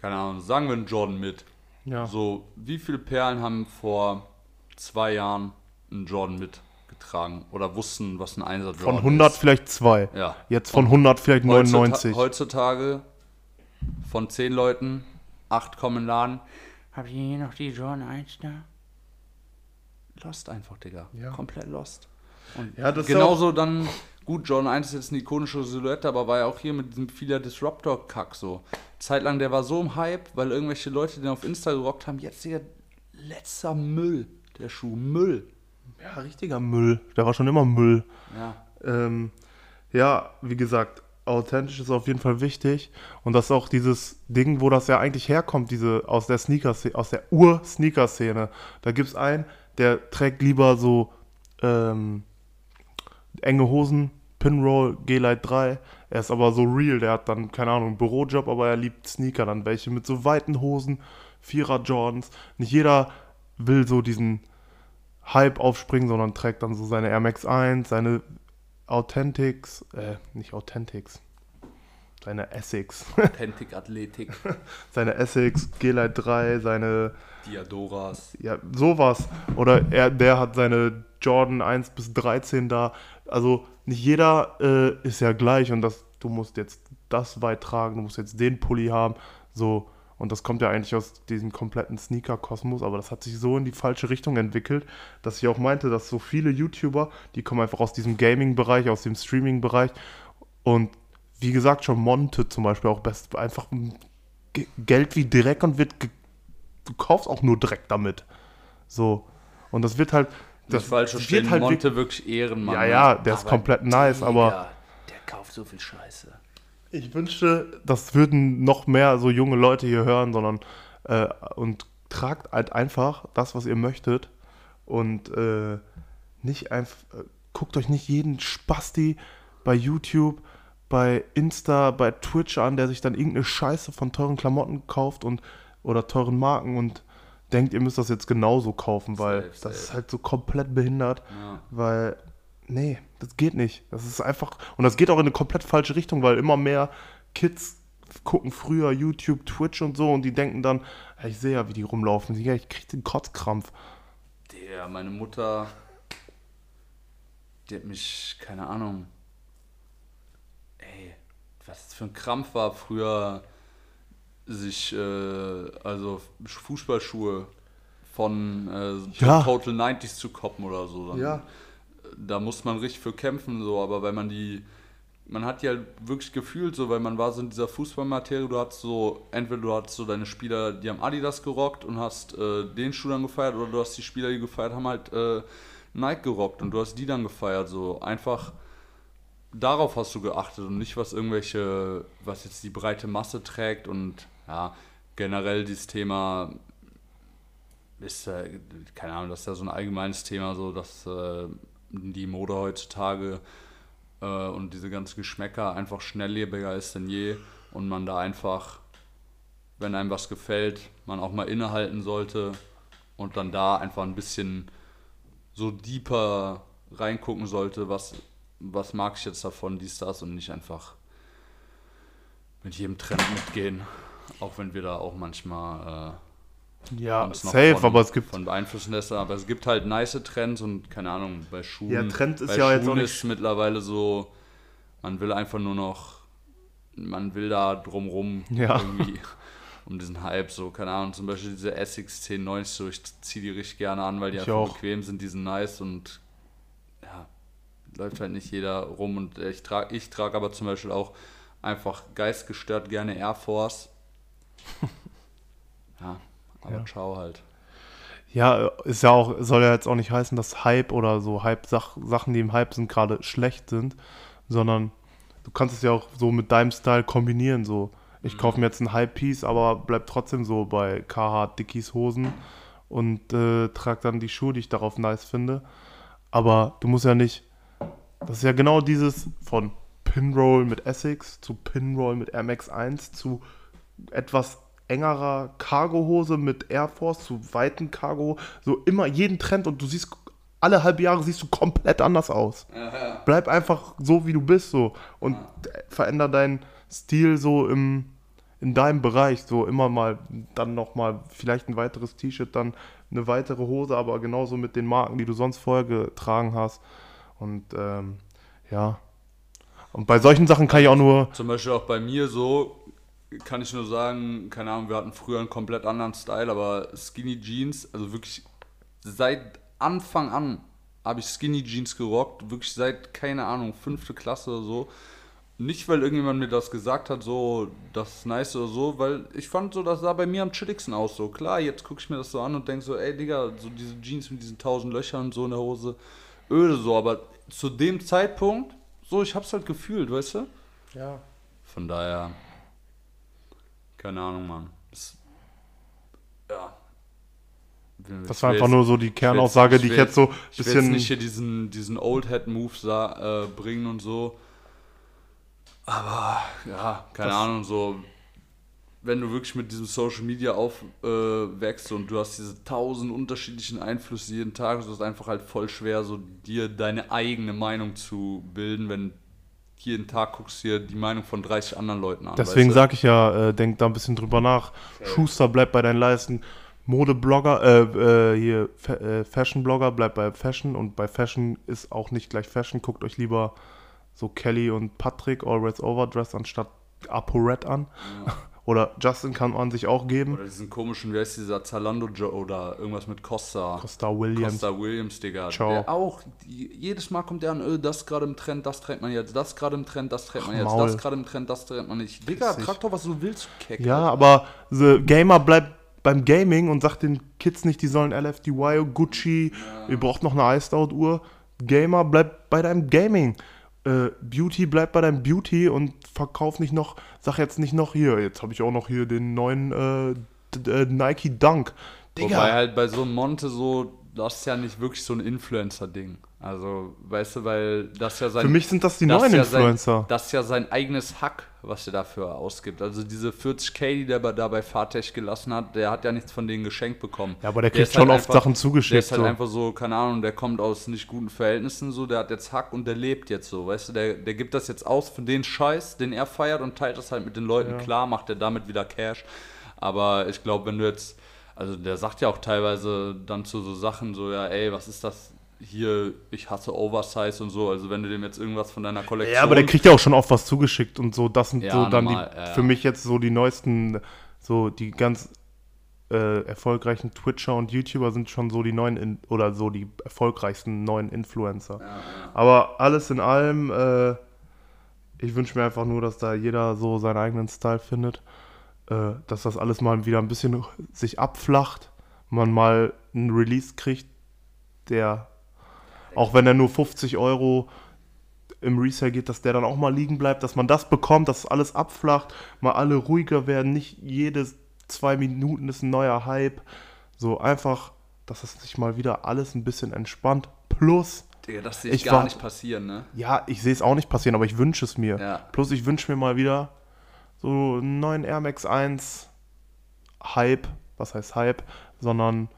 keine Ahnung, sagen wir einen Jordan mit. Ja. So, wie viele Perlen haben vor zwei Jahren einen Jordan mitgetragen oder wussten, was ein Einser Jordan Von 100 ist? vielleicht zwei. Ja. Jetzt von 100 vielleicht Heutzuta- 99. Heutzutage von 10 Leuten, 8 kommen in den Laden. Habt ihr hier noch die Jordan 1 da? Lost einfach, Digga. Ja. Komplett lost. Und Ja, das ist genauso dann, gut, Jordan 1 ist jetzt eine ikonische Silhouette, aber war ja auch hier mit diesem vieler Disruptor-Kack so. Zeitlang, der war so im Hype, weil irgendwelche Leute den auf Insta gerockt haben. Jetzt, Digga, letzter Müll, der Schuh. Müll. Ja, richtiger Müll. Der war schon immer Müll. Ja. Ähm, ja, wie gesagt, authentisch ist auf jeden Fall wichtig. Und das ist auch dieses Ding, wo das ja eigentlich herkommt, diese aus der Sneaker, aus der Ur-Sneaker-Szene. Da gibt es einen, der trägt lieber so ähm, enge Hosen, Pinroll, G-Lite 3. Er ist aber so real, der hat dann, keine Ahnung, einen Bürojob, aber er liebt Sneaker dann welche mit so weiten Hosen, Vierer Jordans. Nicht jeder will so diesen Hype aufspringen, sondern trägt dann so seine Air Max 1, seine Authentics, äh, nicht Authentics, seine Essex, Authentic Athletik, seine Essex, G-Lite 3, seine, Diadoras. ja, sowas. Oder er, der hat seine Jordan 1 bis 13 da. Also nicht jeder äh, ist ja gleich und das, du musst jetzt das weit tragen, du musst jetzt den Pulli haben, so. Und das kommt ja eigentlich aus diesem kompletten Sneaker-Kosmos, aber das hat sich so in die falsche Richtung entwickelt, dass ich auch meinte, dass so viele YouTuber, die kommen einfach aus diesem Gaming-Bereich, aus dem Streaming-Bereich und wie gesagt, schon Monte zum Beispiel auch best, einfach Ge- Geld wie Dreck und wird, du kaufst auch nur Dreck damit. So. Und das wird halt, Das das falsch wird halt Monte wirklich Ehrenmann. Ja, ne? ja, der ist komplett nice, aber- Der kauft so viel Scheiße. Ich wünschte, das würden noch mehr so junge Leute hier hören, sondern äh, und tragt halt einfach das, was ihr möchtet und äh, nicht einfach, äh, guckt euch nicht jeden Spasti bei YouTube, bei Insta, bei Twitch an, der sich dann irgendeine Scheiße von teuren Klamotten kauft und oder teuren Marken und denkt, ihr müsst das jetzt genauso kaufen, weil Safe, das safe. ist halt so komplett behindert, Ja. weil nee, das geht nicht. Das ist einfach, und das geht auch in eine komplett falsche Richtung, weil immer mehr Kids gucken früher YouTube, Twitch und so und die denken dann, ich sehe ja, wie die rumlaufen. Ich krieg den Kotzkrampf. Der, meine Mutter, die hat mich, keine Ahnung, ey, was das für ein Krampf war früher, sich, äh, also Fußballschuhe von äh, Ja. Total 90s zu koppen oder so. Dann, Ja. Da muss man richtig für kämpfen, so, aber weil man die, man hat ja wirklich gefühlt so, weil man war so in dieser Fußballmaterie, du hast so, entweder du hast so deine Spieler, die haben Adidas gerockt und hast äh, den Schuh dann gefeiert, oder du hast die Spieler, die gefeiert haben, halt äh, Nike gerockt und du hast die dann gefeiert, so. Einfach darauf hast du geachtet und nicht was irgendwelche, was jetzt die breite Masse trägt und ja, generell dieses Thema ist, äh, keine Ahnung, das ist ja so ein allgemeines Thema, so dass äh, die Mode heutzutage äh, und diese ganzen Geschmäcker einfach schnelllebiger ist denn je und man da einfach, wenn einem was gefällt, man auch mal innehalten sollte und dann da einfach ein bisschen so deeper reingucken sollte, was, was mag ich jetzt davon, dies, das und nicht einfach mit jedem Trend mitgehen, auch wenn wir da auch manchmal äh, Ja, safe, von, aber es gibt. von beeinflussen lassen, aber es gibt halt nice Trends und keine Ahnung, bei Schuhen. Ja, Trend ist bei ja jetzt Schuhen auch nicht- ist mittlerweile so, man will einfach nur noch, man will da drumrum Ja. irgendwie um diesen Hype, so, keine Ahnung, zum Beispiel diese Essex 1090, so, ich ziehe die richtig gerne an, weil die Ich einfach auch. bequem sind, die sind nice und ja, läuft halt nicht jeder rum und ich trage ich trag aber zum Beispiel auch einfach geistgestört gerne Air Force. ja, aber Ja. ciao halt. Ja, ist ja auch, soll ja jetzt auch nicht heißen, dass Hype oder so Hype-Sachen, die im Hype sind, gerade schlecht sind, sondern du kannst es ja auch so mit deinem Style kombinieren. So, ich Mhm. kaufe mir jetzt ein Hype-Piece, aber bleib trotzdem so bei KH Dickies Hosen und äh, trage dann die Schuhe, die ich darauf nice finde. Aber du musst ja nicht, das ist ja genau dieses von Pinroll mit Essex zu Pinroll mit Air Max 1 zu etwas engerer Cargohose mit Air Force zu weiten Cargo, so immer jeden Trend und du siehst alle halbe Jahre siehst du komplett anders aus. Bleib einfach so wie du bist so. Und veränder deinen Stil so im in deinem Bereich so immer mal dann noch mal vielleicht ein weiteres T-Shirt, dann eine weitere Hose, aber genauso mit den Marken, die du sonst vorher getragen hast. Und ähm, ja. Und bei solchen Sachen kann ich auch nur Zum Beispiel auch bei mir so, kann ich nur sagen, keine Ahnung, wir hatten früher einen komplett anderen Style, aber Skinny Jeans, also wirklich seit Anfang an habe ich Skinny Jeans gerockt, wirklich seit, keine Ahnung, fünfte Klasse oder so. Nicht, weil irgendjemand mir das gesagt hat, so, das ist nice oder so, weil ich fand so, das sah bei mir am chilligsten aus, so. Klar, jetzt gucke ich mir das so an und denke so, ey, Digga, so diese Jeans mit diesen tausend Löchern und so in der Hose, öde so, aber zu dem Zeitpunkt, so, ich hab's halt gefühlt, weißt du? ja Von daher, keine Ahnung, Mann. Das, ja. Das war einfach nur so die Kernaussage, die ich jetzt so ein Ich will jetzt bisschen. nicht hier diesen, diesen Old Head Move äh, bringen und so. Aber ja, keine Ahnung, so wenn du wirklich mit diesem Social Media aufwächst und du hast diese tausend unterschiedlichen Einflüsse jeden Tag, so ist es einfach halt voll schwer, so dir deine eigene Meinung zu bilden, wenn jeden Tag guckst du dir die Meinung von 30 anderen Leuten an. Deswegen weißt du? sage ich ja, äh, denk da ein bisschen drüber nach. Schuster bleibt bei deinen Leisten. Modeblogger, äh, äh, hier Fa äh, Fashion-Blogger bleibt bei Fashion und bei Fashion ist auch nicht gleich Fashion. Guckt euch lieber so Kelly und Patrick Always Overdressed anstatt ApoRed an. Oder Justin kann man sich auch geben. Oder diesen komischen, wie heißt dieser Zalando Joe oder irgendwas mit Costa. Costa Williams. Costa Williams, Digga. Ciao. Der auch, die, jedes Mal kommt der an, öh, das gerade im Trend, das trägt man jetzt, das gerade im Trend, das trägt man Ach, jetzt, Maul. das gerade im Trend, das trägt man nicht. Digga, trag doch, was du willst, du Keck. Ja, aber the Gamer bleibt beim Gaming und sagt den Kids nicht, die sollen LFDY, Gucci, ihr braucht noch eine Iced Out Uhr. Gamer bleibt bei deinem Gaming. Äh, Beauty bleibt bei deinem Beauty und verkauf nicht noch, sag jetzt nicht noch hier, jetzt habe ich auch noch hier den neuen äh, äh, Nike Dunk. Wobei Digga, halt bei so einem Monte so, das ist ja nicht wirklich so ein Influencer-Ding. Also, weißt du, weil das ja sein. Für mich sind das die das neuen ja Influencer. Sein, das ist ja sein eigenes Hack, was er dafür ausgibt. Also diese 40k, die der da bei Fatech gelassen hat, der hat ja nichts von denen geschenkt bekommen. Ja, aber der Der kriegt ist schon halt oft einfach- Sachen Der zugeschickt. ist halt so. einfach so, keine Ahnung, der kommt aus nicht guten Verhältnissen, so, der hat jetzt Hack und der lebt jetzt so, weißt du, der, der gibt das jetzt aus für den Scheiß, den er feiert und teilt das halt mit den Leuten. Ja. Klar macht er damit wieder Cash, aber ich glaube, wenn du jetzt, also der sagt ja auch teilweise dann zu so Sachen so, ja, ey, was ist das hier, ich hasse Oversize und so, also wenn du dem jetzt irgendwas von deiner Kollektion... Ja, aber der kriegt ja auch schon oft was zugeschickt und so. Das sind Ja, so dann normal, die, ja, für mich jetzt so die neuesten, so die ganz äh, erfolgreichen Twitcher und YouTuber sind schon so die neuen, in, oder so die erfolgreichsten neuen Influencer. Ja. Aber alles in allem, äh, ich wünsche mir einfach nur, dass da jeder so seinen eigenen Style findet. Äh, dass das alles mal wieder ein bisschen sich abflacht. Man mal einen Release kriegt, der, auch wenn er nur 50 Euro im Resale geht, dass der dann auch mal liegen bleibt, dass man das bekommt, dass alles abflacht, mal alle ruhiger werden, nicht jedes zwei Minuten ist ein neuer Hype. So einfach, dass es sich mal wieder alles ein bisschen entspannt. Plus, Digga, das sehe ich, Ich gar war- nicht passieren, ne? ja, ich sehe es auch nicht passieren, aber ich wünsche es mir. Ja. Plus ich wünsche mir mal wieder so einen neuen Air Max 1 Hype, was heißt Hype, sondern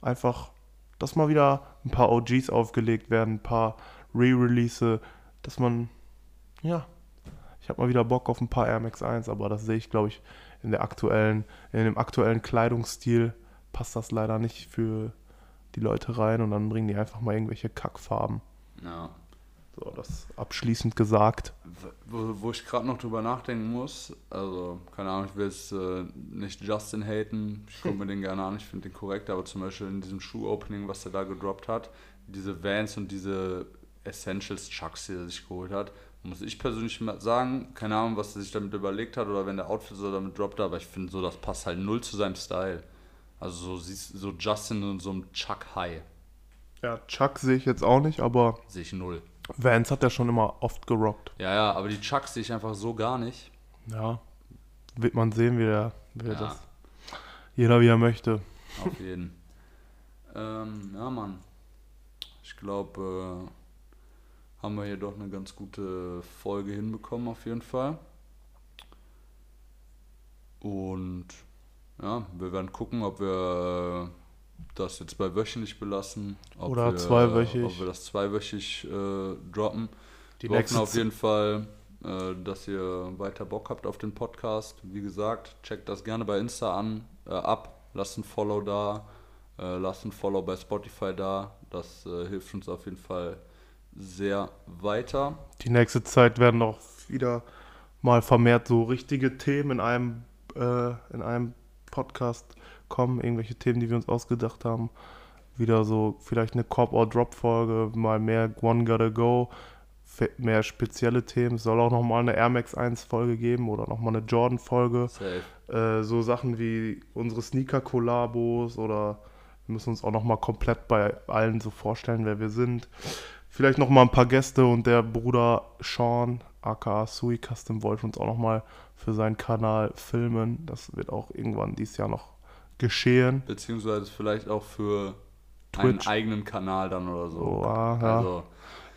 einfach, dass mal wieder ein paar OGs aufgelegt werden, ein paar Re-Release, dass man, ja, ich habe mal wieder Bock auf ein paar Air Max 1, aber das sehe ich, glaube ich, in der aktuellen, in dem aktuellen Kleidungsstil passt das leider nicht für die Leute rein und dann bringen die einfach mal irgendwelche Kackfarben. Ja. So, das abschließend gesagt. Wo, wo ich gerade noch drüber nachdenken muss, also, keine Ahnung, ich will jetzt äh, nicht Justin haten, ich gucke mir den gerne an, ich finde den korrekt, aber zum Beispiel in diesem Shoe-Opening, was er da gedroppt hat, diese Vans und diese Essentials Chucks, die er sich geholt hat, muss ich persönlich mal sagen, keine Ahnung, was er sich damit überlegt hat oder wenn der Outfit so damit droppt, aber ich finde so, das passt halt null zu seinem Style. Also so, siehst, so Justin und so einem Chuck High Ja, Chuck sehe ich jetzt auch nicht, aber sehe ich null. Vance hat ja schon immer oft gerockt. Ja, ja, aber die Chucks sehe ich einfach so gar nicht. Ja. Wird man sehen, wie der, wie der Ja. das. Jeder wie er möchte. Auf jeden. ähm, ja, Mann. Ich glaube, äh, haben wir hier doch eine ganz gute Folge hinbekommen, auf jeden Fall. Und ja, wir werden gucken, ob wir äh, das jetzt bei wöchentlich belassen. Ob Oder wir, zweiwöchig. Ob wir das zweiwöchig äh, droppen. Die wir hoffen auf jeden Fall, äh, dass ihr weiter Bock habt auf den Podcast. Wie gesagt, checkt das gerne bei Insta an, äh, ab, lasst ein Follow da, äh, lasst ein Follow bei Spotify da. Das äh, hilft uns auf jeden Fall sehr weiter. Die nächste Zeit werden auch wieder mal vermehrt so richtige Themen in einem, äh, in einem Podcast kommen. Irgendwelche Themen, die wir uns ausgedacht haben. Wieder so vielleicht eine Cop-or-Drop-Folge, mal mehr One Gotta Go, mehr spezielle Themen. Es soll auch nochmal eine Air Max 1-Folge geben oder nochmal eine Jordan-Folge. Safe. Äh, so Sachen wie unsere Sneaker-Kollabos oder wir müssen uns auch nochmal komplett bei allen so vorstellen, wer wir sind. Vielleicht nochmal ein paar Gäste und der Bruder Sean, aka Sui Custom, wollte uns auch nochmal für seinen Kanal filmen. Das wird auch irgendwann dieses Jahr noch geschehen. Beziehungsweise vielleicht auch für Twitch. einen eigenen Kanal dann oder so. Ah, ja. Also,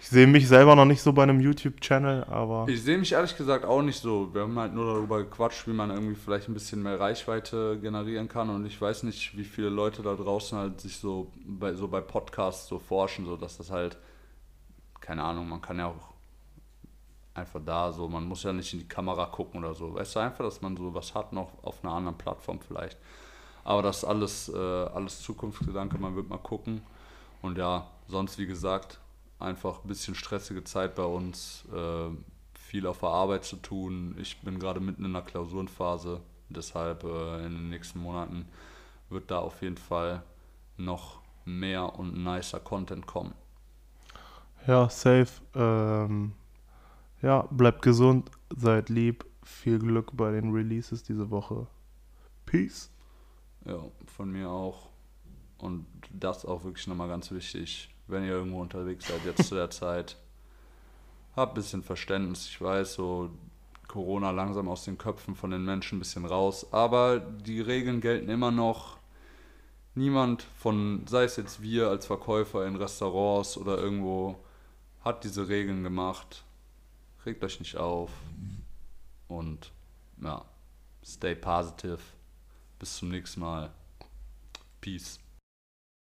Ich sehe mich selber noch nicht so bei einem YouTube-Channel, aber Ich sehe mich ehrlich gesagt auch nicht so. Wir haben halt nur darüber gequatscht, wie man irgendwie vielleicht ein bisschen mehr Reichweite generieren kann. Und ich weiß nicht, wie viele Leute da draußen halt sich so bei, so bei Podcasts so forschen, so dass das halt, keine Ahnung, man kann ja auch einfach da so, man muss ja nicht in die Kamera gucken oder so. Weißt du einfach, dass man so was hat noch auf einer anderen Plattform vielleicht. Aber das ist alles, äh, alles Zukunftsgedanke, man wird mal gucken. Und ja, sonst wie gesagt, einfach ein bisschen stressige Zeit bei uns, äh, viel auf der Arbeit zu tun. Ich bin gerade mitten in der Klausurenphase, deshalb äh, in den nächsten Monaten wird da auf jeden Fall noch mehr und nicer Content kommen. ja, safe. Ähm, ja, bleibt gesund, seid lieb, viel Glück bei den Releases diese Woche. Peace. Ja, von mir auch. Und das auch wirklich nochmal ganz wichtig, wenn ihr irgendwo unterwegs seid, jetzt zu der Zeit. Habt ein bisschen Verständnis. Ich weiß, so Corona langsam aus den Köpfen von den Menschen ein bisschen raus. Aber die Regeln gelten immer noch. niemand von, sei es jetzt wir als Verkäufer in Restaurants oder irgendwo, hat diese Regeln gemacht. Regt euch nicht auf. Und ja, stay positive. Bis zum nächsten Mal. Peace.